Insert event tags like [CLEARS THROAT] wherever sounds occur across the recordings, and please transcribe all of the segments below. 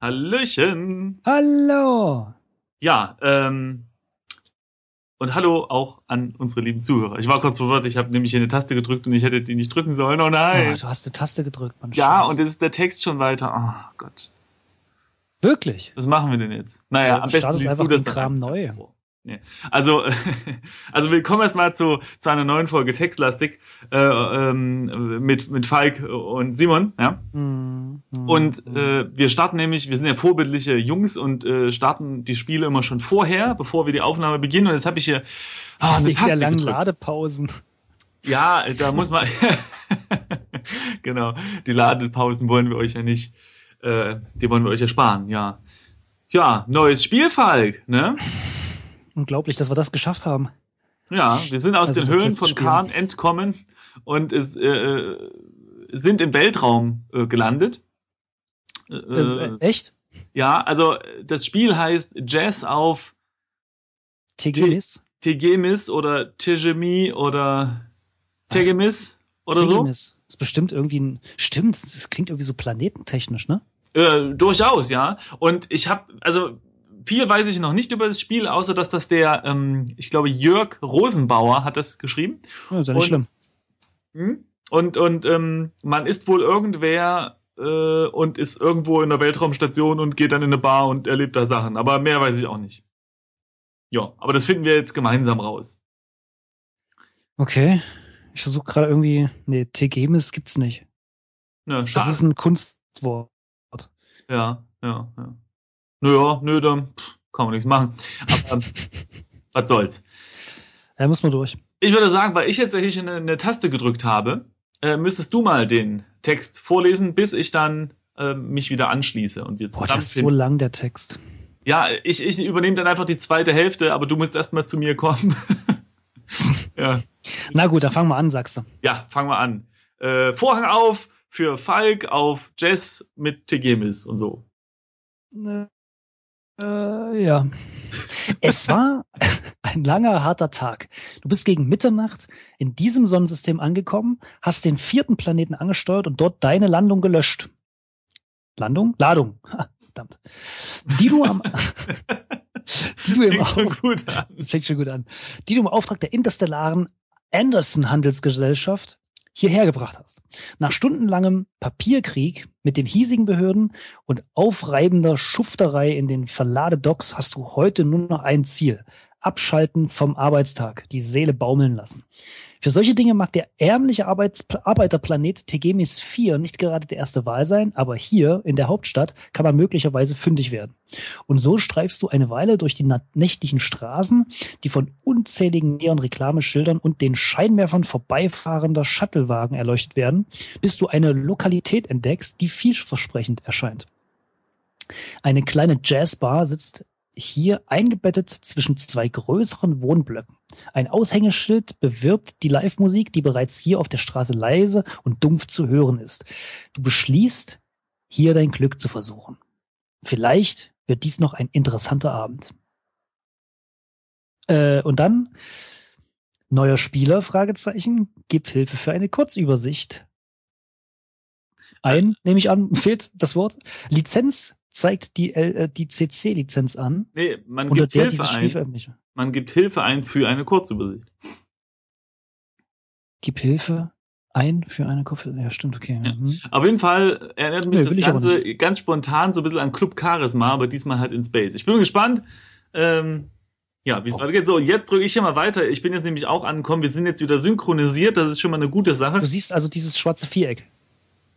Hallöchen. Hallo. Ja, ähm, und hallo auch an unsere lieben Zuhörer. Ich war kurz verwirrt, ich habe nämlich hier eine Taste gedrückt und ich hätte die nicht drücken sollen. Oh nein. Oh, du hast eine Taste gedrückt, Mann. ja, Scheiße. und jetzt ist der Text schon weiter. Oh Gott. Wirklich? Was machen wir denn jetzt? Naja, Ja, am besten liest einfach du das Kram neu. vor. Nee. Also, [LAUGHS] also willkommen erstmal zu, zu einer neuen Folge Textlastik äh, ähm, mit, mit Falk und Simon. Ja? Hm, hm, Und äh, wir starten nämlich, wir sind ja vorbildliche Jungs und äh, starten die Spiele immer schon vorher, bevor wir die Aufnahme beginnen. Und jetzt habe ich hier ah, eine Wegen der Taste langen gedrückt. Ladepausen. Ja, da muss man. [LAUGHS] genau, die Ladepausen wollen wir euch ja nicht. Äh, die wollen wir euch ersparen, ja. Ja, neues Spiel, Falk, ne? Unglaublich, dass wir das geschafft haben. Ja, wir sind aus Also den Höhlen von. Kahn entkommen und es, äh, sind im Weltraum äh, gelandet. Äh, Äh, echt? ja, also äh, das Spiel heißt Jazz auf Tegemis? Tegemis oder Tegemi oder Tegemis oder so. Tegemis. Ist bestimmt irgendwie ein. Stimmt, das klingt irgendwie so planetentechnisch, ne? Äh, durchaus, ja. Und ich habe, also viel weiß ich noch nicht über das Spiel, außer dass das der, ähm, ich glaube, Jörg Rosenbauer hat das geschrieben. Ja, ist ja nicht Und- schlimm. Hm? Und, und ähm, man ist wohl irgendwer äh, und ist irgendwo in der Weltraumstation und geht dann in eine Bar und erlebt da Sachen. Aber mehr weiß ich auch nicht. Ja, aber das finden wir jetzt gemeinsam raus. Okay. Ich versuche gerade irgendwie. Nee, Tegemis gibt's nicht. Ja, Das ist ein Kunstwort. ja, ja, ja. Naja, nö, dann pff, kann man nichts machen. Aber [LAUGHS] was soll's. Da muss man durch. Ich würde sagen, weil ich jetzt ja hier schon eine, eine Taste gedrückt habe, äh, müsstest du mal den Text vorlesen, bis ich dann äh, mich wieder anschließe und wir Boah, das ist so lang, der Text. Ja, ich, ich übernehme dann einfach die zweite Hälfte, aber du musst erstmal zu mir kommen. [LAUGHS] ja. Na gut, dann fangen wir an, sagst du. ja, fangen wir an. Äh, Vorhang auf für Falk auf Jazz mit Tegemis und so. Äh, ja. Es war [LAUGHS] ein langer, harter Tag. Du bist gegen Mitternacht in diesem Sonnensystem angekommen, hast den vierten Planeten angesteuert und dort deine Landung gelöscht. Landung? Ladung. Ha, verdammt. Die du am, [LAUGHS] die du im Fängt schon Auf, gut an. das fängt schon gut an. Die du im Auftrag der interstellaren Anderson Handelsgesellschaft hierher gebracht hast. Nach stundenlangem Papierkrieg mit den hiesigen Behörden und aufreibender Schufterei in den Verladedocks hast du heute nur noch ein Ziel. Abschalten vom Arbeitstag, die Seele baumeln lassen. Für solche Dinge mag der ärmliche Arbeits Arbeiterplanet Tegemis 4 nicht gerade der erste Wahl sein, aber hier in der Hauptstadt kann man möglicherweise fündig werden. Und so streifst du eine Weile durch die nächtlichen Straßen, die von unzähligen Neon-Reklameschildern und den Scheinwerfern vorbeifahrender Shuttlewagen erleuchtet werden, bis du eine Lokalität entdeckst, die vielversprechend erscheint. Eine kleine Jazzbar sitzt hier eingebettet zwischen zwei größeren Wohnblöcken. Ein Aushängeschild bewirbt die Live-Musik, die bereits hier auf der Straße leise und dumpf zu hören ist. Du beschließt, hier dein Glück zu versuchen. Vielleicht wird dies noch ein interessanter Abend. Äh, und dann neuer Spieler, Fragezeichen, gib Hilfe für eine Kurzübersicht. Ein, nehme ich an, fehlt das Wort. Lizenz zeigt die, äh, die CC-Lizenz an, Nee, man unter gibt der Hilfe dieses Spiel ein. Man gibt Hilfe ein für eine Kurzübersicht. Gib Hilfe ein für eine Kopf. Ja, stimmt, okay. Ja. Mhm. Auf jeden Fall erinnert mich Nee, das Ganze ganz spontan so ein bisschen an Club Charisma, aber diesmal halt in Space. Ich bin gespannt, ähm, ja, wie es Oh. weitergeht. So, jetzt drücke ich hier mal weiter. Ich bin jetzt nämlich auch angekommen. Wir sind jetzt wieder synchronisiert. Das ist schon mal eine gute Sache. Du siehst also dieses schwarze Viereck.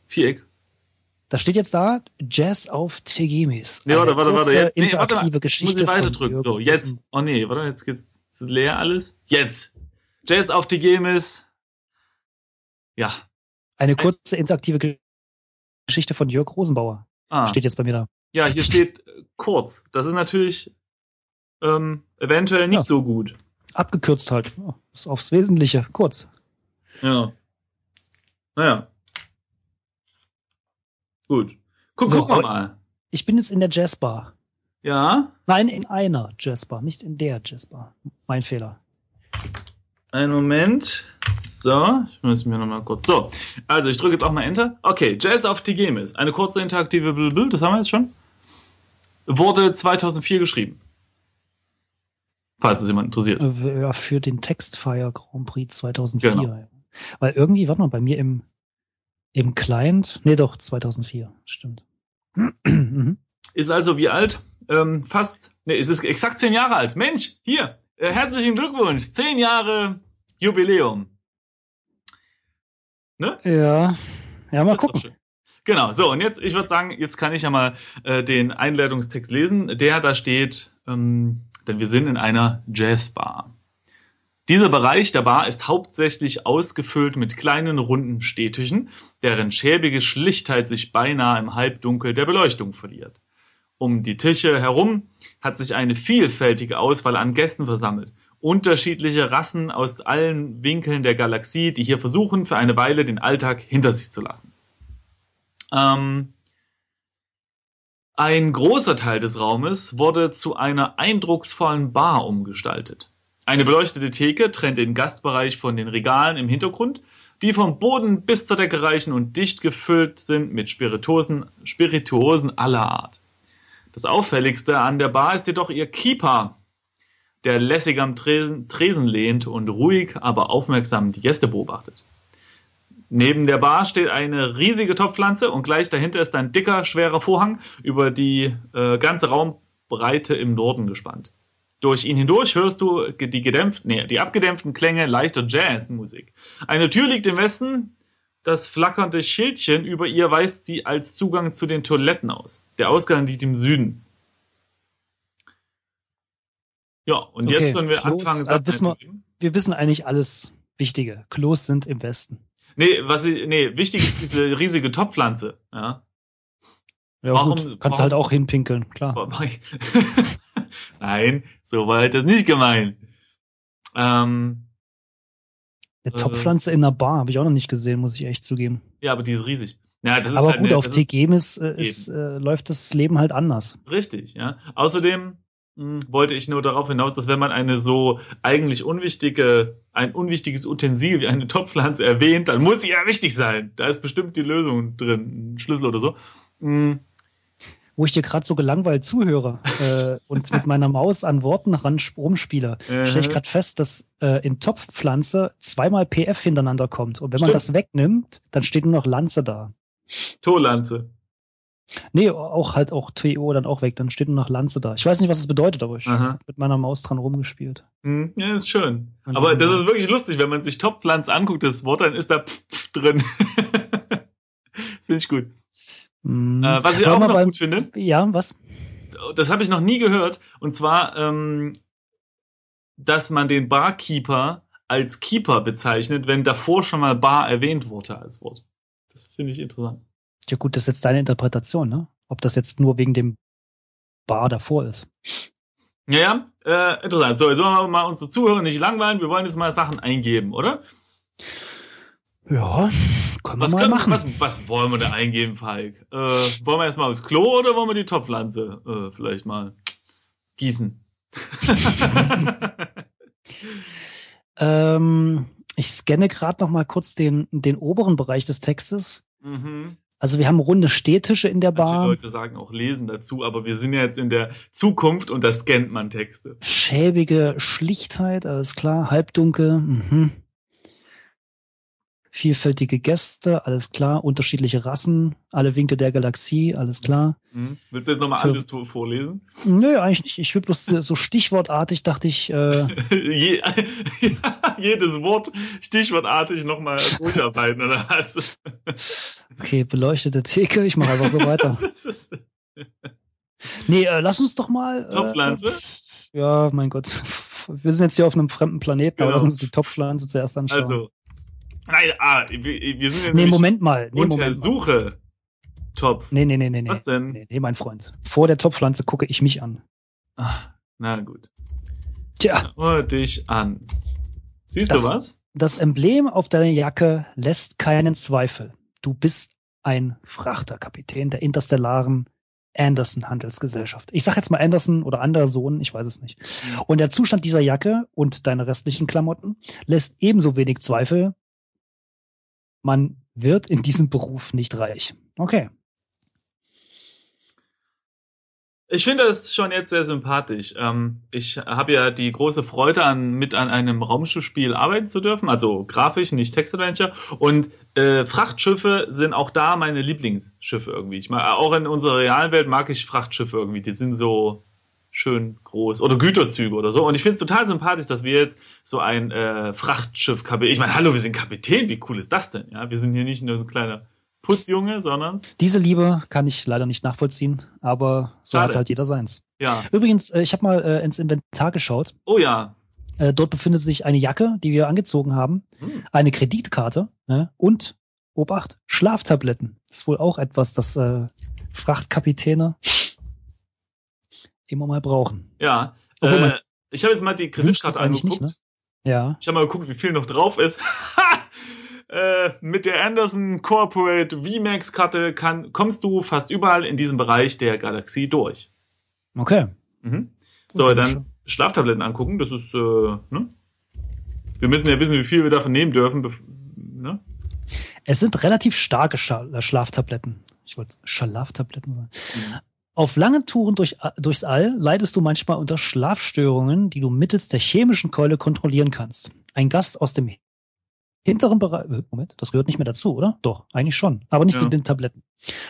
Viereck. Da steht jetzt da Jazz auf Tegemis. Nee, warte, warte, warte. Jetzt, nee, warte mal. interaktive Muss Geschichte. ich weiter drücken. So, jetzt. Oh nee, warte, jetzt geht's. Ist leer alles? Jetzt. Jazz auf die Gemis. Ja. Eine kurze interaktive Ge- Geschichte von Jörg Rosenbauer. Ah. Steht jetzt bei mir da. Ja, hier steht äh, kurz. Das ist natürlich ähm, eventuell nicht Ja. so gut. Abgekürzt halt. Ja, Ist aufs Wesentliche. Kurz. Ja. Naja. Gut. Guck, So, gucken wir mal. Ich bin jetzt in der Jazzbar. Ja. Nein, in einer Jazzbar, nicht in der Jazzbar. Mein Fehler. Einen Moment. So, ich muss mir nochmal kurz. So, also ich drücke jetzt auch mal Enter. Okay, Jazz auf Tigemis. Eine kurze interaktive Blablabla, das haben wir jetzt schon. Wurde 2004 geschrieben. Falls es jemand interessiert. Äh, Ja, für den Textfire Grand Prix 2004. Genau. Weil irgendwie, warte mal, bei mir im, im Client, nee doch, 2004, stimmt. [CLEARS THROAT] Mhm. Ist also wie alt? Ähm, fast, nee, es ist exakt zehn Jahre alt. Mensch, hier, äh, herzlichen Glückwunsch, zehn Jahre Jubiläum. Ne? ja, ja, mal gucken. Genau, so, und jetzt, ich würde sagen, jetzt kann ich ja mal äh, den Einleitungstext lesen. Der da steht, ähm, denn wir sind in einer Jazzbar. Dieser Bereich der Bar ist hauptsächlich ausgefüllt mit kleinen runden Stehtüchen, deren schäbige Schlichtheit sich beinahe im Halbdunkel der Beleuchtung verliert. Um die Tische herum hat sich eine vielfältige Auswahl an Gästen versammelt. Unterschiedliche Rassen aus allen Winkeln der Galaxie, die hier versuchen, für eine Weile den Alltag hinter sich zu lassen. Ähm, ein großer Teil des Raumes wurde zu einer eindrucksvollen Bar umgestaltet. Eine beleuchtete Theke trennt den Gastbereich von den Regalen im Hintergrund, die vom Boden bis zur Decke reichen und dicht gefüllt sind mit Spirituosen, Spirituosen aller Art. Das auffälligste an der Bar ist jedoch ihr Keeper, der lässig am Tresen, lehnt und ruhig, aber aufmerksam die Gäste beobachtet. Neben der Bar steht eine riesige Topfpflanze und gleich dahinter ist ein dicker, schwerer Vorhang über die äh, ganze Raumbreite im Norden gespannt. Durch ihn hindurch hörst du die gedämpften, nee, die abgedämpften Klänge leichter Jazzmusik. Eine Tür liegt im Westen, das flackernde Schildchen über ihr weist sie als Zugang zu den Toiletten aus. Der Ausgang liegt im Süden. Ja, und Okay, jetzt können wir Klos, anfangen. äh, wissen wir-. Wir wissen eigentlich alles Wichtige. Klos sind im Westen. Nee, was ich, nee, wichtig ist diese riesige Topfpflanze. Ja. Ja, Warum- gut, kannst warum- halt auch hinpinkeln, klar. Nein, so war das nicht gemeint. Ähm, Eine äh, Topfpflanze in einer Bar habe ich auch noch nicht gesehen, muss ich echt zugeben. ja, aber die ist riesig. Ja, das ist Aber halt gut, auf das ist äh, ist, äh, läuft das Leben halt anders. richtig, ja. Außerdem mh, wollte ich nur darauf hinaus, dass wenn man eine so eigentlich unwichtige, ein unwichtiges Utensil wie eine Topfpflanze erwähnt, dann muss sie ja wichtig sein. Da ist bestimmt die Lösung drin, ein Schlüssel oder so. Mh, Wo ich dir gerade so gelangweilt zuhöre äh, und mit [LAUGHS] meiner Maus an Worten ran rumspiele, Äh. stelle ich gerade fest, dass äh, in Topfpflanze zweimal PF hintereinander kommt. Und wenn man Stimmt. das wegnimmt, dann steht nur noch Lanze da. Torlanze. Nee, auch halt auch TO dann auch weg, dann steht nur noch Lanze da. Ich weiß nicht, was es bedeutet, aber ich Aha. hab mit meiner Maus dran rumgespielt. Hm, ja, ist schön. Und Aber das- das ist wirklich lustig, wenn man sich Topfpflanz anguckt, das Wort, dann ist da pf, pf drin. [LAUGHS] das finde ich gut. Hm. Äh, was ich Wollen auch noch beim- gut finde, Ja, was? das habe ich noch nie gehört, und zwar, ähm, dass man den Barkeeper als Keeper bezeichnet, wenn davor schon mal Bar erwähnt wurde als Wort. Das finde ich interessant. Ja gut, das ist jetzt deine Interpretation, ne? Ob das jetzt nur wegen dem Bar davor ist. Ja, ja, äh, interessant. So, jetzt wollen wir mal unsere Zuhörer nicht langweilen. Wir wollen jetzt mal Sachen eingeben, oder? Ja, können wir Was, mal können, machen. was, was wollen wir da eingeben, Falk? Äh, wollen wir erstmal aufs Klo oder wollen wir die Topfpflanze äh, vielleicht mal gießen? [LAUGHS] [LAUGHS] Ähm, ich scanne gerade noch mal kurz den, den oberen Bereich des Textes. mhm. Also wir haben runde Stehtische in der Manche Bar, Leute sagen auch lesen dazu, aber wir sind ja jetzt in der Zukunft und da scannt man Texte. schäbige Schlichtheit, alles klar, halbdunkel, mhm. Vielfältige Gäste, alles klar, unterschiedliche Rassen, alle Winkel der Galaxie, alles klar. Mhm. Willst du jetzt nochmal alles vorlesen? Nö, eigentlich nicht. Ich will bloß äh, so stichwortartig, dachte ich, äh, [LAUGHS] Je, [LAUGHS] jedes Wort stichwortartig nochmal [LAUGHS] durcharbeiten, oder was? okay, beleuchtete Theke, ich mache einfach so weiter. Ist Nee, äh, lass uns doch mal. Äh, Topfpflanze. Ja, mein Gott. Wir sind jetzt hier auf einem fremden Planeten, aber Genau. lass uns die Topfpflanze zuerst anschauen. Also, nein, ah, wir, wir sind ja nee, Moment mal. Nee, Moment mal. Untersuche Topf. Nee, nee, nee, nee, nee. Was denn? Nee, nee, mein Freund. Vor der Topfpflanze gucke ich mich an. Ah, na gut. Tja, Hör dich an. Siehst Das- du was? das Emblem auf deiner Jacke lässt keinen Zweifel. Du bist ein Frachterkapitän der interstellaren Anderson Handelsgesellschaft. Ich sag jetzt mal Anderson oder Anderson, ich weiß es nicht. Und der Zustand dieser Jacke und deiner restlichen Klamotten lässt ebenso wenig Zweifel. Man wird in diesem Beruf nicht reich. Okay. Ich finde das schon jetzt sehr sympathisch. Ähm, ich habe ja die große Freude, an, mit an einem Raumschiffspiel arbeiten zu dürfen, also grafisch, nicht Text-Adventure. Und äh, Frachtschiffe sind auch da meine Lieblingsschiffe irgendwie. Ich mag, auch in unserer realen Welt mag ich Frachtschiffe irgendwie. Die sind so schön groß oder Güterzüge oder so. Und ich finde es total sympathisch, dass wir jetzt so ein äh, Frachtschiff Kapitän. Ich meine, hallo, wir sind Kapitän. Wie cool ist das denn? Ja, wir sind hier nicht nur so ein kleiner Putzjunge, sondern. Diese Liebe kann ich leider nicht nachvollziehen, aber so Schade. hat halt jeder seins. Ja. Übrigens, äh, ich habe mal äh, ins Inventar geschaut. Oh ja. Äh, dort befindet sich eine Jacke, die wir angezogen haben, Hm. eine Kreditkarte ne? und, Obacht, Schlaftabletten. Das ist wohl auch etwas, das äh, Frachtkapitäne immer mal brauchen. Ja. Obwohl Äh, ich habe jetzt mal die Kreditkarte angeguckt. nicht, ne? Ja. Ich habe mal geguckt, wie viel noch drauf ist. [LAUGHS] äh, mit der Anderson Corporate VMAX-Karte kommst du fast überall in diesem Bereich der Galaxie durch. Okay. Mhm. So, dann Schlaftabletten angucken. Das ist, äh, ne? Wir müssen ja wissen, wie viel wir davon nehmen dürfen. Ne? Es sind relativ starke Schlaftabletten. Ich wollte Schlaftabletten sagen. Mhm. Auf langen Touren durch, durchs All leidest du manchmal unter Schlafstörungen, die du mittels der chemischen Keule kontrollieren kannst. Ein Gast aus dem hinteren Bereich, äh, Moment, das gehört nicht mehr dazu, oder? Doch, eigentlich schon, aber nicht Ja. zu den Tabletten.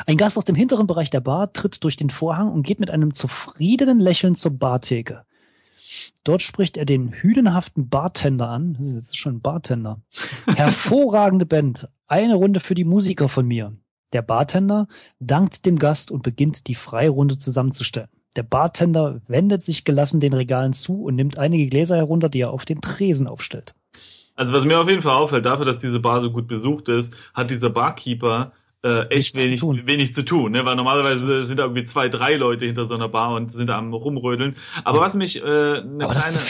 Ein Gast aus dem hinteren Bereich der Bar tritt durch den Vorhang und geht mit einem zufriedenen Lächeln zur Bartheke. Dort spricht er den hühnenhaften Bartender an. Das ist jetzt schon ein Bartender. [LAUGHS] Hervorragende Band. Eine Runde für die Musiker von mir. Der Bartender dankt dem Gast und beginnt die Freirunde zusammenzustellen. Der Bartender wendet sich gelassen den Regalen zu und nimmt einige Gläser herunter, die er auf den Tresen aufstellt. Also was mir auf jeden Fall auffällt, dafür, dass diese Bar so gut besucht ist, hat dieser Barkeeper äh, echt Nichts zu wenig tun. wenig zu tun, ne? weil normalerweise sind da irgendwie zwei, drei Leute hinter so einer Bar und sind da am rumrödeln. Aber was mich äh, eine Aber das kleine,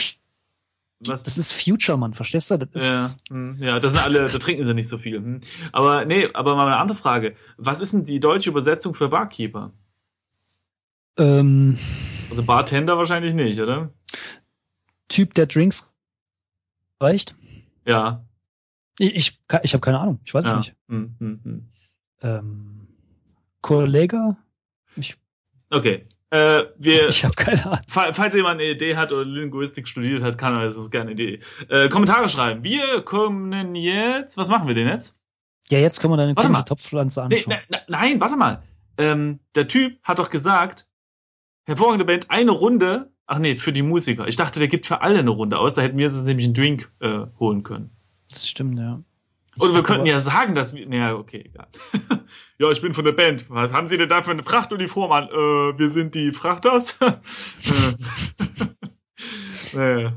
was, das ist Future, Mann, verstehst du? Das ja, ist, hm, ja, das sind alle, da trinken sie nicht so viel. Hm. Aber nee, aber mal eine andere Frage: Was ist denn die deutsche Übersetzung für Barkeeper? ähm, Also Bartender wahrscheinlich nicht, oder? Typ, der Drinks reicht. Ja. Ich, ich, ich habe keine Ahnung, ich weiß es ja. nicht. Hm, hm, hm. Ähm, Kollege? Ich, Okay. Äh, wir, [LAUGHS] ich habe keine Ahnung. Fa- Falls jemand eine Idee hat oder Linguistik studiert hat, kann er das gerne Idee. Äh, Kommentare schreiben. Wir kommen jetzt. Was machen wir denn jetzt? Ja, jetzt können wir deine Warte komische. Topfpflanze Nee, anschauen. ne, ne, nein, warte mal. Ähm, der Typ hat doch gesagt, hervorragende Band, eine Runde. Ach nee, für die Musiker. Ich dachte, der gibt für alle eine Runde aus. Da hätten wir uns nämlich einen Drink äh, holen können. Das stimmt, ja. Oder wir könnten ja sagen, dass wir. Naja, okay, egal. [LAUGHS] ja, ich bin von der Band. Was haben Sie denn da für eine Frachtuniform an? Äh, wir sind die Frachters. [LAUGHS] Äh. [LAUGHS] naja.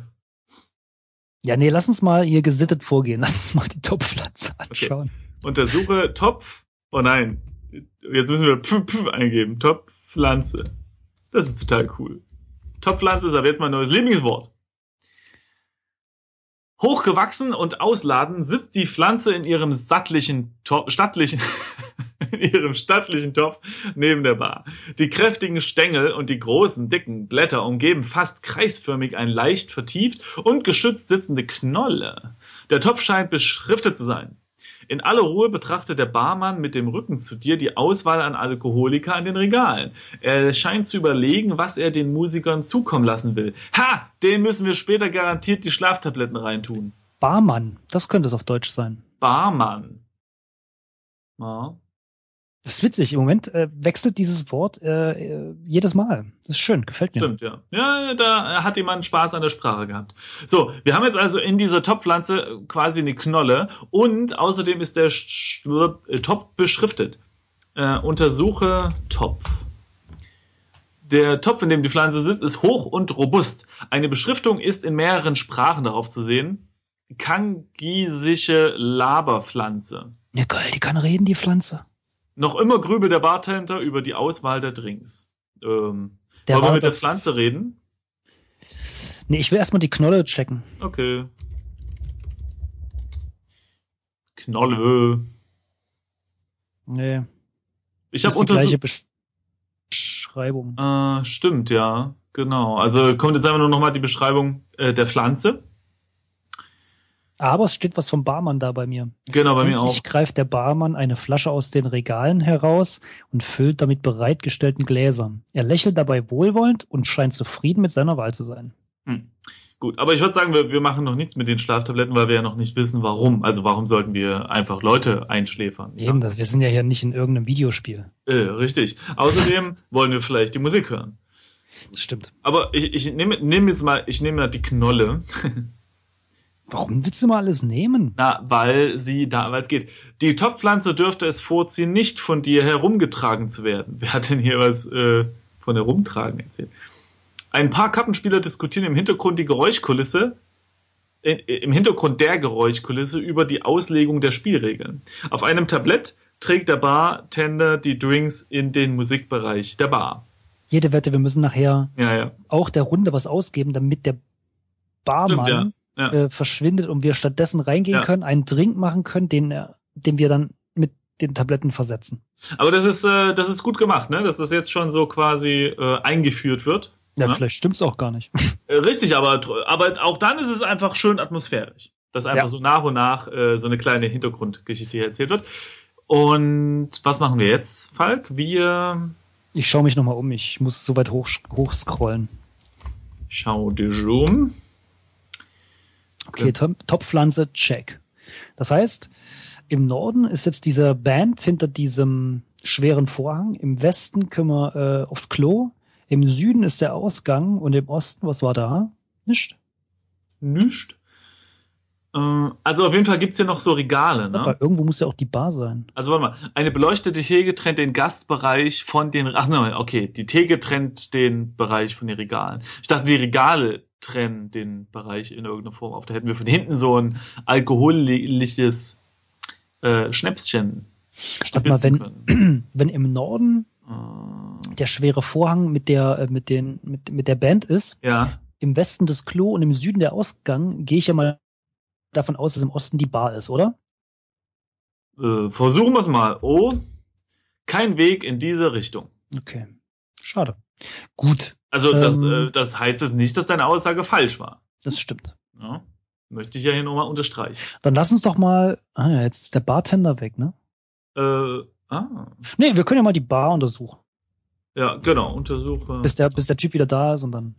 Ja, nee, lass uns mal hier gesittet vorgehen. Lass uns mal die Topfpflanze anschauen. Untersuche Topf. Oh nein. Jetzt müssen wir Pf, Pf eingeben. Topfpflanze. Das ist total cool. Topfpflanze ist aber jetzt mein neues Lieblingswort. Hochgewachsen und ausladend sitzt die Pflanze in ihrem sattlichen Topf, stattlichen, [LAUGHS] in ihrem stattlichen Topf neben der Bar. Die kräftigen Stängel und die großen, dicken Blätter umgeben fast kreisförmig ein leicht vertieft und geschützt sitzende Knolle. Der Topf scheint beschriftet zu sein. In aller Ruhe betrachtet der Barmann mit dem Rücken zu dir die Auswahl an Alkoholiker an den Regalen. Er scheint zu überlegen, was er den Musikern zukommen lassen will. Ha! Den müssen wir später garantiert die Schlaftabletten reintun. Barmann, das könnte es auf Deutsch sein. Barmann. Ja. Das ist witzig. Im Moment äh, wechselt dieses Wort äh, äh, jedes Mal. Das ist schön, gefällt mir. Stimmt, ja. Ja, da hat jemand Spaß an der Sprache gehabt. So, wir haben jetzt also in dieser Topfpflanze quasi eine Knolle und außerdem ist der Sch äh, Topf beschriftet. Äh, untersuche Topf. Der Topf, in dem die Pflanze sitzt, ist hoch und robust. Eine Beschriftung ist in mehreren Sprachen darauf zu sehen. Kangisische Laberpflanze. Ja, geil, die kann reden, die Pflanze. Noch immer grübelt der Bartender über die Auswahl der Drinks. Ähm, Der wollen wir mit der Pflanze reden? Nee, ich will erstmal die Knolle checken. Okay. Knolle. Nee. Ich Das habe ist die gleiche Beschreibung. Äh, stimmt, ja. Genau. Also kommt jetzt einfach nur nochmal die Beschreibung äh, der Pflanze. Aber es steht was vom Barmann da bei mir. Genau, bei mir auch. Endlich greift der Barmann eine Flasche aus den Regalen heraus und füllt damit bereitgestellten Gläsern. Er lächelt dabei wohlwollend und scheint zufrieden mit seiner Wahl zu sein. Hm. Gut, aber ich würde sagen, wir, wir machen noch nichts mit den Schlaftabletten, weil wir ja noch nicht wissen, warum. Also warum sollten wir einfach Leute einschläfern? Eben, das, wir sind ja hier nicht in irgendeinem Videospiel. Äh, richtig. Außerdem [LAUGHS] wollen wir vielleicht die Musik hören. Das stimmt. Aber ich, ich nehme nehm jetzt mal, ich nehme mal die Knolle. [LAUGHS] Warum willst du mal alles nehmen? Na, weil sie da, weil es geht. Die Topfpflanze dürfte es vorziehen, nicht von dir herumgetragen zu werden. Wer hat denn hier was äh, von herumtragen erzählt? Ein paar Kartenspieler diskutieren im Hintergrund die Geräuschkulisse, äh, im Hintergrund der Geräuschkulisse über die Auslegung der Spielregeln. Auf einem Tablett trägt der Bartender die Drinks in den Musikbereich der Bar. Jede Wette, wir müssen nachher Ja, ja. auch der Runde was ausgeben, damit der Barmann Stimmt, ja. Äh, verschwindet und wir stattdessen reingehen Ja. können, einen Drink machen können, den, er- den wir dann mit den Tabletten versetzen. Aber das ist, äh, das ist gut gemacht, ne? Dass das jetzt schon so quasi äh, eingeführt wird. Ja, Ja. vielleicht stimmt's auch gar nicht. [LAUGHS] Äh, richtig, aber, aber auch dann ist es einfach schön atmosphärisch. Dass einfach Ja. so nach und nach äh, so eine kleine Hintergrundgeschichte hier erzählt wird. Und was machen wir jetzt, Falk? Wir Ich schaue mich nochmal um, ich muss so weit hoch, hochscrollen. schauen dich um. Okay, Top- Topfpflanze, check. Das heißt, im Norden ist jetzt diese Band hinter diesem schweren Vorhang. Im Westen können wir äh, aufs Klo. Im Süden ist der Ausgang und im Osten, was war da? Nicht? Nicht. Äh, also auf jeden Fall gibt's hier noch so Regale, ne? Aber irgendwo muss ja auch die Bar sein. Also warte mal, eine beleuchtete Theke trennt den Gastbereich von den. Ach nein, okay, die Theke trennt den Bereich von den Regalen. Ich dachte, die Regale trennen den Bereich in irgendeiner Form auf. Da hätten wir von hinten so ein alkoholisches äh, Schnäpschen Warte mal, wenn, können. [CLEARS THROAT] wenn im Norden Äh, der schwere Vorhang mit der, äh, mit den, mit, mit der Band ist, ja, im Westen das Klo und im Süden der Ausgang, gehe ich ja mal davon aus, dass im Osten die Bar ist, oder? äh, versuchen wir es mal. Oh, kein Weg in diese Richtung. Okay. Schade. Gut, Also das, Ähm. äh, das heißt jetzt nicht, dass deine Aussage falsch war. das stimmt. Ja? Möchte ich ja hier nochmal unterstreichen. Dann lass uns doch mal. Ah ja, jetzt ist der Bartender weg, ne? Äh, ah, Nee, wir können ja mal die Bar untersuchen. ja, genau, untersuche. Bis der, bis der Typ wieder da ist und dann.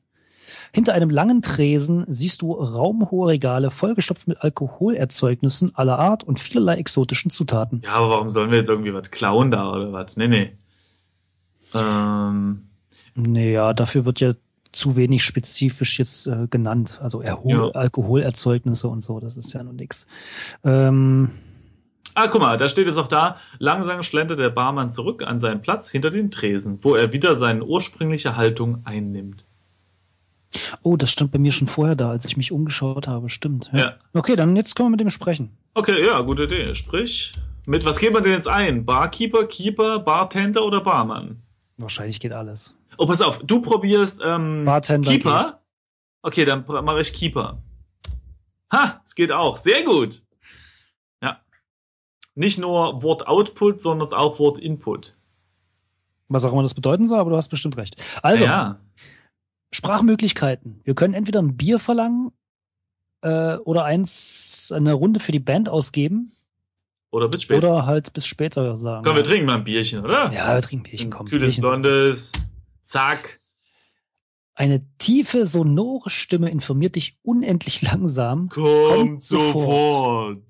Hinter einem langen Tresen siehst du raumhohe Regale vollgestopft mit Alkoholerzeugnissen aller Art und vielerlei exotischen Zutaten. Ja, aber warum sollen wir jetzt irgendwie was klauen da oder was? Nee, nee. Ähm, Naja, dafür wird ja zu wenig spezifisch jetzt äh, genannt. Also Erhol Ja. Alkoholerzeugnisse und so, das ist ja nun nix. Ähm, ah, guck mal, da steht es auch da. Langsam schlendert der Barmann zurück an seinen Platz hinter den Tresen, wo er wieder seine ursprüngliche Haltung einnimmt. oh, das stand bei mir schon vorher da, als ich mich umgeschaut habe. Stimmt. Ja. Okay, dann jetzt können wir mit dem sprechen. Okay, ja, gute Idee. Sprich, mit was geben wir denn jetzt ein? Barkeeper, Keeper, Bartender oder Barmann? Wahrscheinlich geht alles. Oh, pass auf, du probierst ähm, Bartender Keeper. geht. Okay, dann mache ich Keeper. Ha, es geht auch. Sehr gut. Ja. Nicht nur Wort Output, sondern auch Wort Input. Was auch immer das bedeuten soll, aber du hast bestimmt recht. Also, ja. Sprachmöglichkeiten. Wir können entweder ein Bier verlangen äh, oder eins eine Runde für die Band ausgeben Oder bis später. oder halt bis später sagen. Komm, wir trinken mal ein Bierchen, oder? Ja, wir trinken Bierchen, Ein komm. Kühles Bierchen. Blondes. Zack. Eine tiefe, sonore Stimme informiert dich unendlich [LAUGHS] langsam. Kommt, Kommt sofort.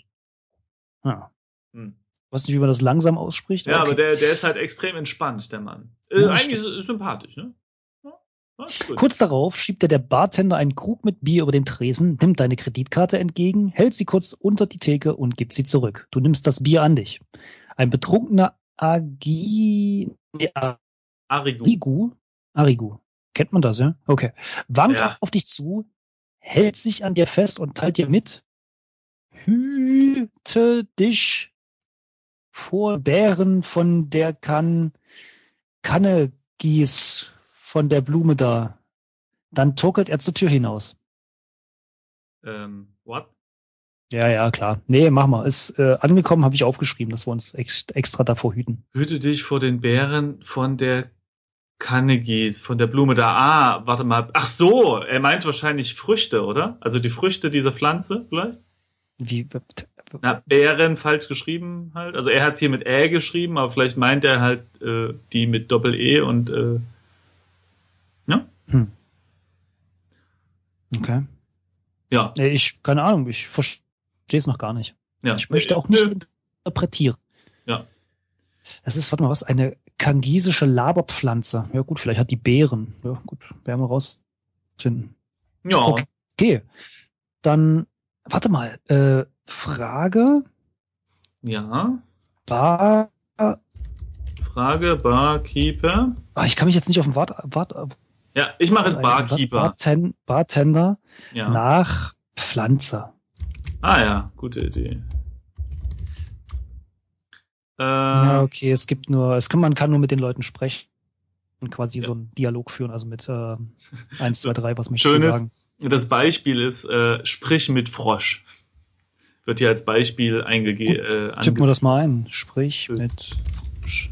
Ja. Hm. Weiß nicht, wie man das langsam ausspricht. Ja, okay. aber der, der ist halt extrem entspannt, der Mann. Äh, Ja, eigentlich ist, ist sympathisch, ne? Kurz darauf schiebt dir der Bartender einen Krug mit Bier über den Tresen, nimmt deine Kreditkarte entgegen, hält sie kurz unter die Theke und gibt sie zurück. Du nimmst das Bier an dich. Ein betrunkener Agi, Arigu. Arigu, Arigu, kennt man das, ja? Okay. Wankt Ja. auf dich zu, hält sich an dir fest und teilt dir mit, hüte dich vor Bären von der kan Kanne gieß von der Blume da. Dann tuckelt er zur Tür hinaus. Ähm, what? Ja, ja, klar. Nee, mach mal. Ist äh, angekommen, habe ich aufgeschrieben, dass wir uns ex extra davor hüten. Hüte dich vor den Bären von der Kannegis, von der Blume da. Ah, warte mal. Ach so, er meint wahrscheinlich Früchte, oder? Also die Früchte dieser Pflanze vielleicht? Wie, Na, Bären falsch geschrieben halt. Also er hat es hier mit Ä geschrieben, aber vielleicht meint er halt äh, die mit Doppel-E und äh, ja. hm. Okay. Ja. Nee, Ich, keine Ahnung, ich verstehe es noch gar nicht. ja. Ich möchte auch nicht Nö. interpretieren. Ja. Das ist, warte mal, was? Eine kangisische Laberpflanze. Ja gut, vielleicht hat die Beeren. Ja gut, werden wir rausfinden. Ja. Okay. Okay. Dann, warte mal, äh, Frage, Ja. Bar, Frage, Barkeeper. ah, ich kann mich jetzt nicht auf den Wart, Wart, Ja, ich mache jetzt? Barkeeper. Barten, Bartender Ja. nach Pflanze. Ah ja, gute Idee. Äh, Ja, okay, es gibt nur, es kann, man kann nur mit den Leuten sprechen und quasi so einen Dialog führen, also mit äh, 1, 2, 3, was möchtest du Schönes, sagen? das Beispiel ist, äh, sprich mit Frosch. Wird hier als Beispiel eingegeben. Äh, Tipp mir das mal ein. Sprich mit Frosch.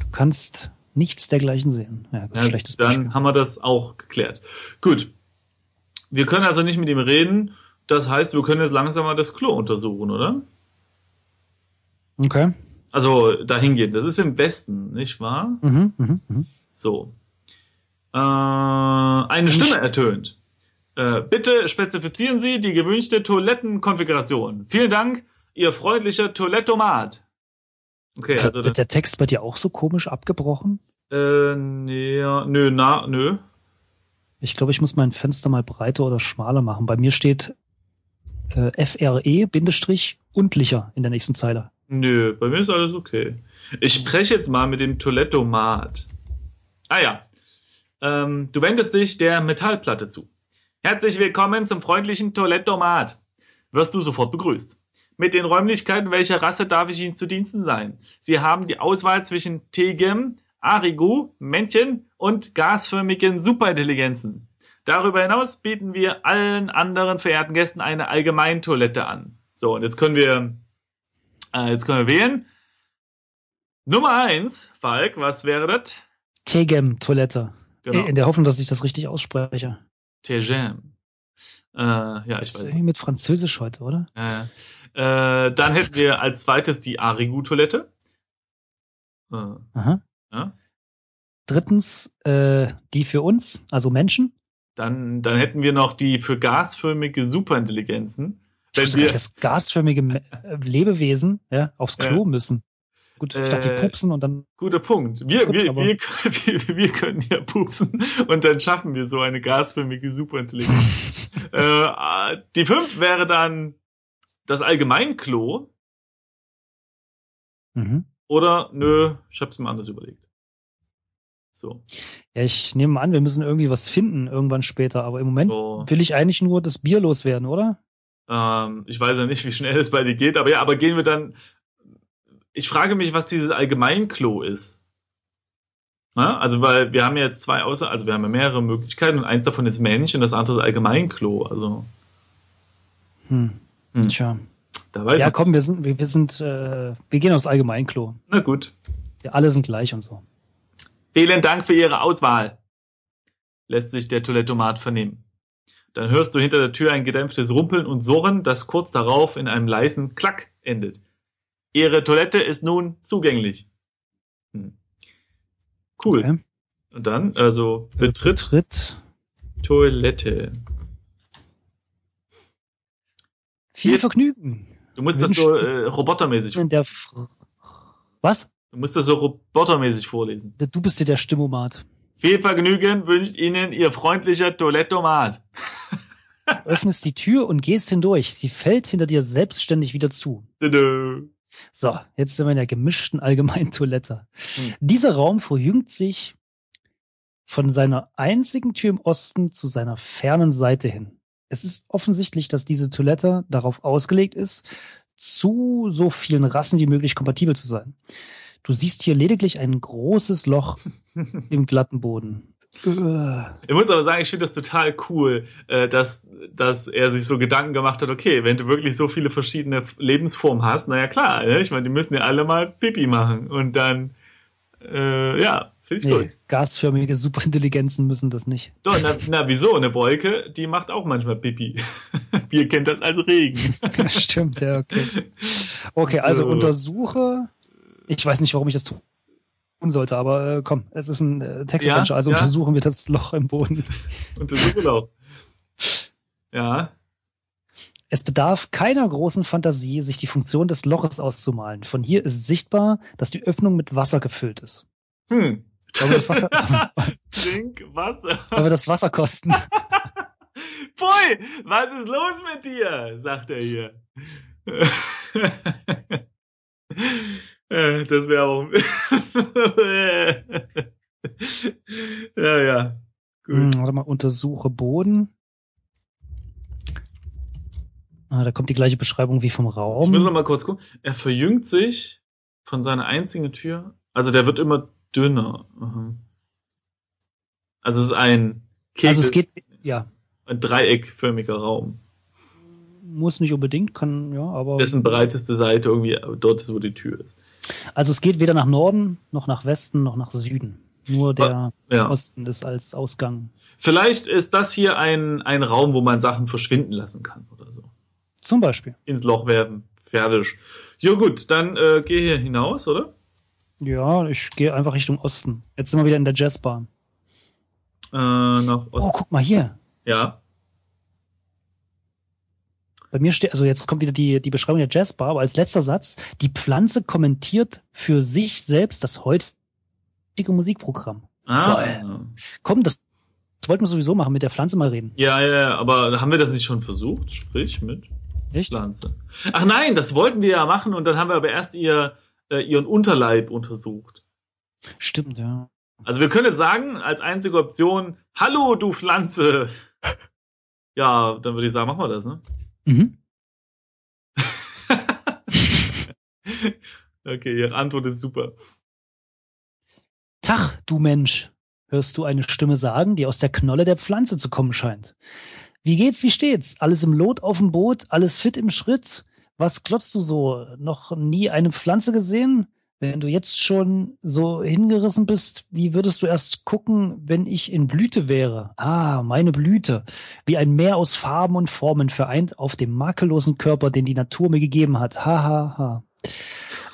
Du kannst nichts dergleichen sehen. Ja, gut, ja, schlechtes dann Beispiel. haben wir das auch geklärt. Gut. Wir können also nicht mit ihm reden. Das heißt, wir können jetzt langsam mal das Klo untersuchen, oder? Okay. Also dahin gehen. Das ist im Westen, nicht wahr? Mhm, mhm, mhm. So. Äh, eine Stimme ertönt. Äh, bitte spezifizieren Sie die gewünschte Toilettenkonfiguration. Vielen Dank, Ihr freundlicher Toilettomat. Okay, also Wird der Text bei dir auch so komisch abgebrochen? äh, nee, nö, na, nö. Ich glaube, ich muss mein Fenster mal breiter oder schmaler machen. Bei mir steht äh, FRE Bindestrich undlicher in der nächsten Zeile. Nö, bei mir ist alles okay. Ich spreche jetzt mal mit dem Toilettomat. Ah ja. Ähm, du wendest dich der Metallplatte zu. Herzlich willkommen zum freundlichen Toilettomat. Wirst du sofort begrüßt. Mit den Räumlichkeiten welcher Rasse darf ich Ihnen zu Diensten sein? Sie haben die Auswahl zwischen Tegem, Arigu, Männchen und gasförmigen Superintelligenzen. Darüber hinaus bieten wir allen anderen verehrten Gästen eine Allgemeintoilette an. So, und jetzt können wir äh, jetzt können wir wählen. Nummer eins, Falk, was wäre das? Tegem Toilette. Genau. In der Hoffnung, dass ich das richtig ausspreche. Tegem. Äh, ja, ist irgendwie mit Französisch heute, oder? Äh, äh, dann hätten wir als zweites die Arigu-Toilette. Äh, Aha. ja. Drittens, äh, die für uns, also Menschen. Dann, dann hätten wir noch die für gasförmige Superintelligenzen. Gar wir, dass gasförmige äh, Lebewesen ja, aufs Klo müssen. Gut, ich dachte, Äh, die pupsen und dann. guter Punkt. Wir, Das wir, wir, wir, [LAUGHS] wir können ja pupsen und dann schaffen wir so eine gasförmige Superintelligenz. [LAUGHS] äh, die fünf wäre dann das Allgemeinklo. Mhm. Oder nö, ich hab's mir anders überlegt. So. Ja, ich nehme an, wir müssen irgendwie was finden irgendwann später, aber im Moment so. will ich eigentlich nur das Bier loswerden, oder? Ähm, ich weiß ja nicht, wie schnell es bei dir geht, aber ja, aber gehen wir dann. Ich frage mich, was dieses Allgemeinklo ist. Na, also, weil wir haben ja jetzt zwei außer, also wir haben ja mehrere Möglichkeiten und eins davon ist Mensch und das andere ist Allgemeinklo. Also, Hm. Hm. Tja. da weiß Ja, man- komm, wir sind, wir, wir sind, äh, wir gehen aufs Allgemeinklo. Na gut. Wir alle sind gleich und so. Vielen Dank für Ihre Auswahl, lässt sich der Toilettomat vernehmen. Dann hörst du hinter der Tür ein gedämpftes Rumpeln und Surren, das kurz darauf in einem leisen Klack endet. Ihre Toilette ist nun zugänglich. Hm. Cool. Okay. Und dann, also, betritt Tritt. Toilette. Viel Hier- Vergnügen. Du musst das so äh, robotermäßig, In der Fr Was? du musst das so robotermäßig vorlesen. Du bist ja der Stimmomat. Viel Vergnügen wünscht Ihnen Ihr freundlicher Toilettomat. Öffnest die Tür und gehst hindurch. Sie fällt hinter dir selbstständig wieder zu. Tudu. So, jetzt sind wir in der gemischten Allgemeintoilette. Hm. Dieser Raum verjüngt sich von seiner einzigen Tür im Osten zu seiner fernen Seite hin. Es ist offensichtlich, dass diese Toilette darauf ausgelegt ist, zu so vielen Rassen wie möglich kompatibel zu sein. Du siehst hier lediglich ein großes Loch [LAUGHS] im glatten Boden. Ich muss aber sagen, ich finde das total cool, äh, dass, dass er sich so Gedanken gemacht hat, okay, wenn du wirklich so viele verschiedene Lebensformen hast, naja klar, ne? ich meine, die müssen ja alle mal Pipi machen und dann, äh, ja, finde ich Nee, gut. gasförmige Superintelligenzen müssen das nicht. Doch, na, na, wieso? Eine Wolke, die macht auch manchmal Pipi. [LAUGHS] Papier kennt das als Regen. [LAUGHS] Stimmt, ja, okay. Okay, also So. untersuche. Ich weiß nicht, warum ich das tun sollte, aber äh, komm, es ist ein äh, Textadventure, Ja, also ja. untersuchen wir das [LAUGHS] Loch im Boden. Untersuche auch. Ja. Es bedarf keiner großen Fantasie, sich die Funktion des Loches auszumalen. Von hier ist sichtbar, dass die Öffnung mit Wasser gefüllt ist. Hm. Wollen wir das Wasser, [LAUGHS] [LAUGHS] Trink Wasser. wollen wir das Wasser kosten? Pfui, was ist los mit dir? sagt er hier. Äh, das wäre auch. [LAUGHS] ja, ja. Gut. Hm, warte mal, untersuche Boden. Ah, da kommt die gleiche Beschreibung wie vom Ich muss Raum. noch mal kurz gucken. Er verjüngt sich von seiner einzigen Tür. Also der wird immer dünner. Mhm. Also es ist ein Kegel, Also es geht, ja, ein dreieckförmiger Raum. muss nicht unbedingt, kann, ja, aber. Dessen breiteste Seite irgendwie dort ist, wo die Tür ist. Also es geht weder nach Norden, noch nach Westen, noch nach Süden. Nur der Ja. Osten ist als Ausgang. Vielleicht ist das hier ein, ein Raum, wo man Sachen verschwinden lassen kann oder so. Zum Beispiel. Ins Loch werfen. Fertig. Jo gut, dann äh, geh hier hinaus, oder? Ja, ich gehe einfach Richtung Osten. Jetzt sind wir wieder in der Jazzbar. Äh, nach Oh, Osten. guck mal hier. Ja. Bei mir steht, also jetzt kommt wieder die, die Beschreibung der Jazzbar, aber als letzter Satz, die Pflanze kommentiert für sich selbst das heutige Musikprogramm. Ah. Geil. Komm, das, das wollten wir sowieso machen, mit der Pflanze mal reden. Ja, ja, ja, aber haben wir das nicht schon versucht? Sprich mit Echt? Pflanze. Ach nein, das wollten wir ja machen und dann haben wir aber erst ihr, äh, ihren Unterleib untersucht. Stimmt, ja. Also wir können jetzt sagen, als einzige Option, hallo du Pflanze. Ja, dann würde ich sagen, machen wir das, ne? Mhm. [LAUGHS] Okay, Ihre Antwort ist super. Tach, du Mensch, hörst du eine Stimme sagen, die aus der Knolle der Pflanze zu kommen scheint. Wie geht's, wie steht's? Alles im Lot auf dem Boot, alles fit im Schritt? Was glotzt du so? Noch nie eine Pflanze gesehen? Wenn du jetzt schon so hingerissen bist, wie würdest du erst gucken, wenn ich in Blüte wäre? Ah, meine Blüte. Wie ein Meer aus Farben und Formen vereint auf dem makellosen Körper, den die Natur mir gegeben hat. Ha, ha, ha.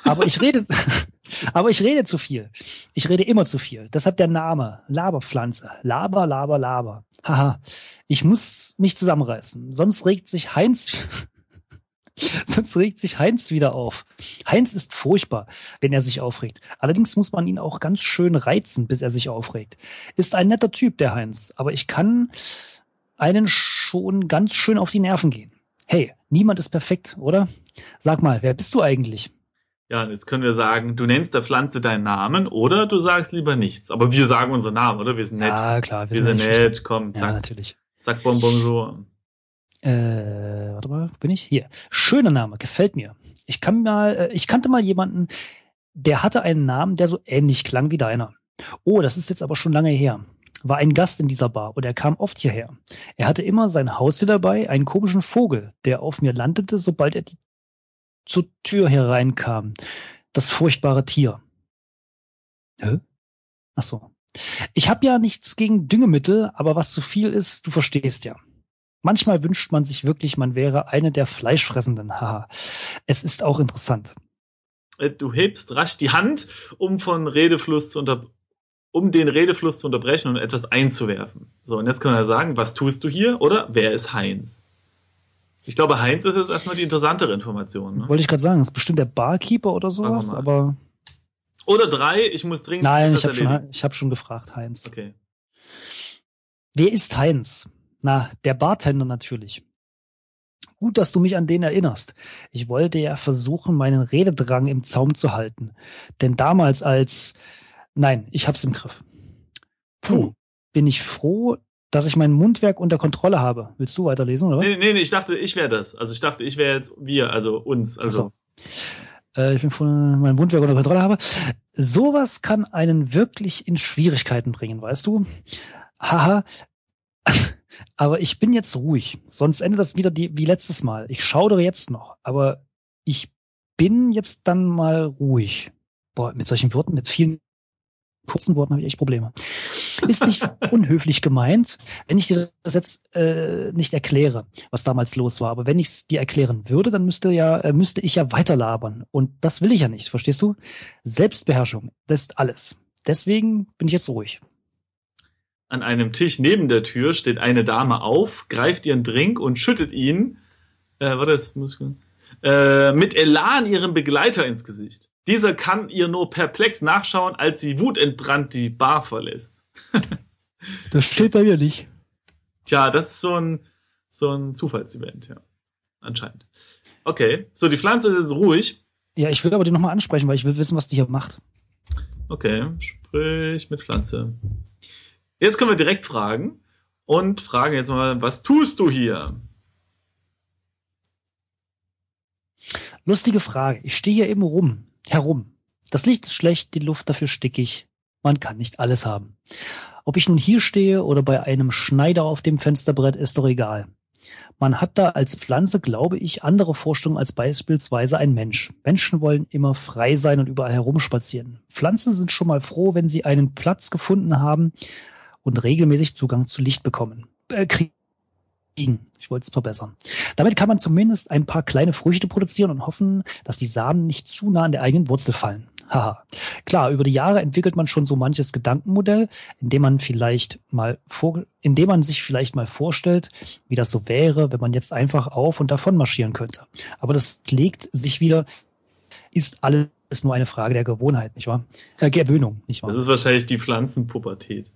Aber ich rede, [LAUGHS] aber ich rede zu viel. Ich rede immer zu viel. Deshalb der Name. Laberpflanze. Laber, laber, laber. Haha. Ich muss mich zusammenreißen. Sonst regt sich Heinz, [LAUGHS] sonst regt sich Heinz wieder auf. Heinz ist furchtbar, wenn er sich aufregt. Allerdings muss man ihn auch ganz schön reizen, bis er sich aufregt. Ist ein netter Typ, der Heinz. Aber ich kann einen schon ganz schön auf die Nerven gehen. Hey, niemand ist perfekt, oder? Sag mal, wer bist du eigentlich? Ja, jetzt können wir sagen, du nennst der Pflanze deinen Namen oder du sagst lieber nichts. Aber wir sagen unseren Namen, oder? Wir sind nett. Ja, klar, wir sind nicht nett, komm, Ja, zack, natürlich. zack, bom, bonjour. Äh, warte mal, bin ich? Hier. Schöner Name, gefällt mir. Ich kann mal, äh, ich kannte mal jemanden, der hatte einen Namen, der so ähnlich klang wie deiner. Oh, das ist jetzt aber schon lange her. War ein Gast in dieser Bar und er kam oft hierher. Er hatte immer sein Haustier dabei, einen komischen Vogel, der auf mir landete, sobald er die zur Tür hereinkam. Das furchtbare Tier. Hä? Ach so. Ich habe ja nichts gegen Düngemittel, aber was zu viel ist, du verstehst ja. Manchmal wünscht man sich wirklich, man wäre eine der Fleischfressenden. Haha. Es ist auch interessant. Äh, Du hebst rasch die Hand, um von Redefluss zu unter um den Redefluss zu unterbrechen und etwas einzuwerfen. So, und jetzt können wir sagen, was tust du hier oder wer ist Heinz? Ich glaube, Heinz ist jetzt erstmal die interessantere Information. Ne? Wollte ich gerade sagen, das ist bestimmt der Barkeeper oder sowas, aber Oder drei, ich muss dringend. nein, ich habe schon, ich hab schon gefragt, Heinz. Okay. Wer ist Heinz? Na, der Bartender natürlich. Gut, dass du mich an den erinnerst. Ich wollte ja versuchen, meinen Rededrang im Zaum zu halten. Denn damals als Nein, ich hab's im Griff. Puh, bin ich froh, dass ich mein Mundwerk unter Kontrolle habe. Willst du weiterlesen oder was? Nee, nee, nee, ich dachte, ich wäre das. Also ich dachte, ich wäre jetzt wir, also uns. Also Äh, ich bin von meinem Mundwerk unter Kontrolle habe. Sowas kann einen wirklich in Schwierigkeiten bringen, weißt du? Haha. Aber ich bin jetzt ruhig. Sonst endet das wieder die, wie letztes Mal. Ich schaudere jetzt noch. Aber ich bin jetzt dann mal ruhig. Boah, mit solchen Worten, mit vielen kurzen Worten habe ich echt Probleme. Ist nicht [LAUGHS] unhöflich gemeint, wenn ich dir das jetzt äh, nicht erkläre, was damals los war. Aber wenn ich es dir erklären würde, dann müsste ja äh, müsste ich ja weiterlabern. Und das will ich ja nicht, verstehst du? Selbstbeherrschung, das ist alles. Deswegen bin ich jetzt ruhig. An einem Tisch neben der Tür steht eine Dame auf, greift ihren Drink und schüttet ihn. Äh, warte, jetzt muss ich, äh, mit Elan ihrem Begleiter ins Gesicht. Dieser kann ihr nur perplex nachschauen, als sie wutentbrannt die Bar verlässt. [LAUGHS] das steht bei mir nicht. Tja, das ist so ein, so ein Zufallsevent, ja. Anscheinend. Okay, so die Pflanze ist jetzt ruhig. Ja, ich will aber die nochmal ansprechen, weil ich will wissen, was die hier macht. Okay, sprich mit Pflanze. Jetzt können wir direkt fragen und fragen jetzt mal, was tust du hier? Lustige Frage. Ich stehe hier eben rum, herum. Das Licht ist schlecht, die Luft dafür stickig. Man kann nicht alles haben. Ob ich nun hier stehe oder bei einem Schneider auf dem Fensterbrett, ist doch egal. Man hat da als Pflanze, glaube ich, andere Vorstellungen als beispielsweise ein Mensch. Menschen wollen immer frei sein und überall herumspazieren. Pflanzen sind schon mal froh, wenn sie einen Platz gefunden haben und regelmäßig Zugang zu Licht bekommen. Äh, kriegen. Ich wollte es verbessern. Damit kann man zumindest ein paar kleine Früchte produzieren und hoffen, dass die Samen nicht zu nah an der eigenen Wurzel fallen. Haha. Klar, über die Jahre entwickelt man schon so manches Gedankenmodell, in dem man vielleicht mal vor, in dem man sich vielleicht mal vorstellt, wie das so wäre, wenn man jetzt einfach auf und davon marschieren könnte. Aber das legt sich wieder, ist alles nur eine Frage der Gewohnheit, nicht wahr? Äh, Gewöhnung, nicht wahr? Das ist wahrscheinlich die Pflanzenpubertät.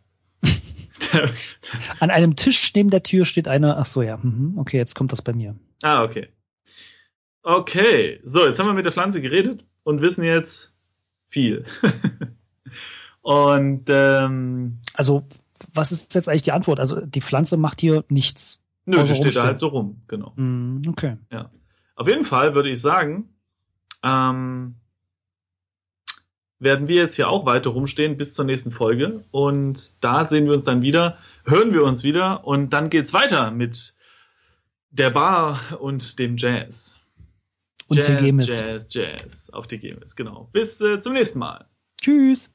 [LAUGHS] An einem Tisch neben der Tür steht einer. Ach so, ja. Mhm, okay, jetzt kommt das bei mir. Ah, okay. Okay, so, jetzt haben wir mit der Pflanze geredet und wissen jetzt viel. [LAUGHS] und ähm, also, was ist jetzt eigentlich die Antwort? Also, die Pflanze macht hier nichts. Nö, sie steht da halt so rum, genau. Mm, okay. Ja. Auf jeden Fall würde ich sagen, ähm, werden wir jetzt hier auch weiter rumstehen bis zur nächsten Folge. Und da sehen wir uns dann wieder, hören wir uns wieder und dann geht's weiter mit der Bar und dem Jazz. Und Jazz, Gemis. Jazz, Jazz auf die Gemis, genau. Bis äh, zum nächsten Mal. Tschüss.